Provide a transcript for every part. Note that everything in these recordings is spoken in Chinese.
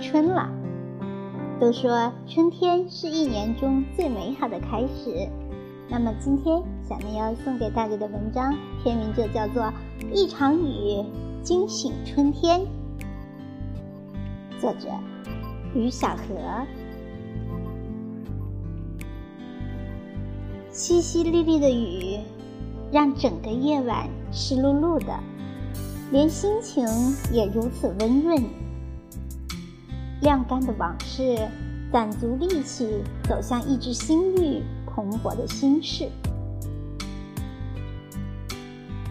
春了都说春天是一年中最美好的开始。那么今天小明要送给大家的文章，片名就叫做《一场雨惊醒春天》，作者于小河。淅淅沥沥的雨，让整个夜晚湿漉漉的，连心情也如此温润。晾干的往事，攒足力气走向一支新绿。蓬勃的心事，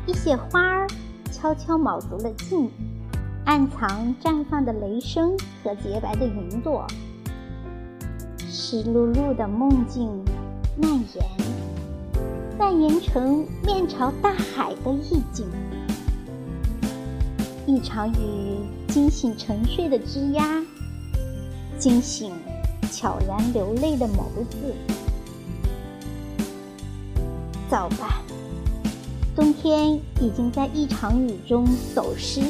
一些花儿悄悄卯足了劲，暗藏绽放的雷声和洁白的云朵。湿漉漉的梦境蔓延，蔓延成面朝大海的意境。一场雨惊醒沉睡的枝桠，惊醒悄然流泪的眸子。走吧，冬天已经在一场雨中走失，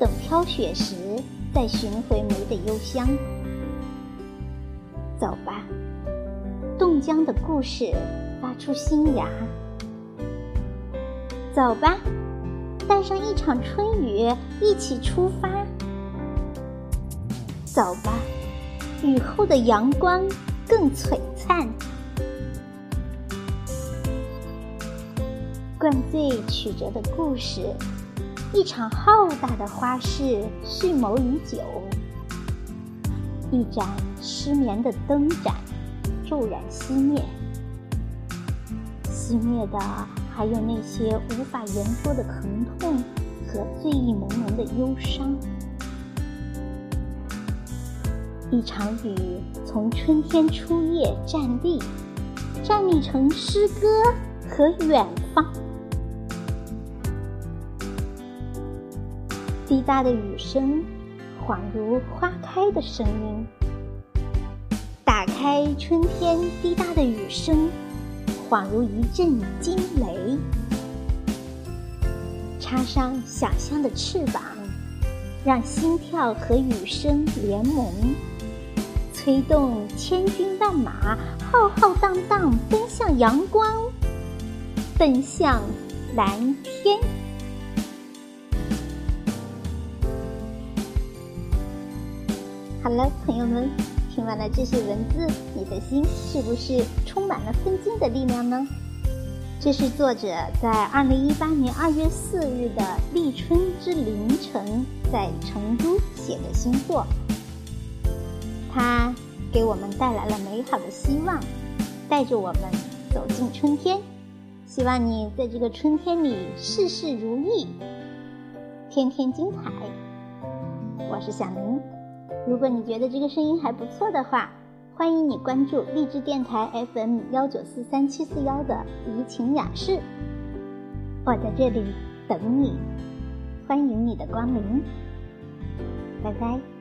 等飘雪时再寻回梅的幽香。走吧，冻僵的故事发出新芽。走吧，带上一场春雨一起出发。走吧，雨后的阳光更璀璨。灌醉曲折的故事，一场浩大的花事蓄谋已久。一盏失眠的灯盏，骤然熄灭。熄灭的还有那些无法言说的疼痛和醉意朦胧的忧伤。一场雨从春天初叶站立，站立成诗歌和远方。滴答的雨声，恍如花开的声音。打开春天滴答的雨声，恍如一阵惊雷。插上想象的翅膀，让心跳和雨声联盟，推动千军万马浩浩荡荡奔向阳光，奔向蓝天。好了，朋友们，听完了这些文字，你的心是不是充满了奋进的力量呢？这是作者在二零一八年二月四日的立春之凌晨在成都写的新作。它给我们带来了美好的希望，带着我们走进春天。希望你在这个春天里事事如意，天天精彩。我是小明。如果你觉得这个声音还不错的话，欢迎你关注励志电台 FM 幺九四三七四幺的怡情雅室，我在这里等你，欢迎你的光临，拜拜。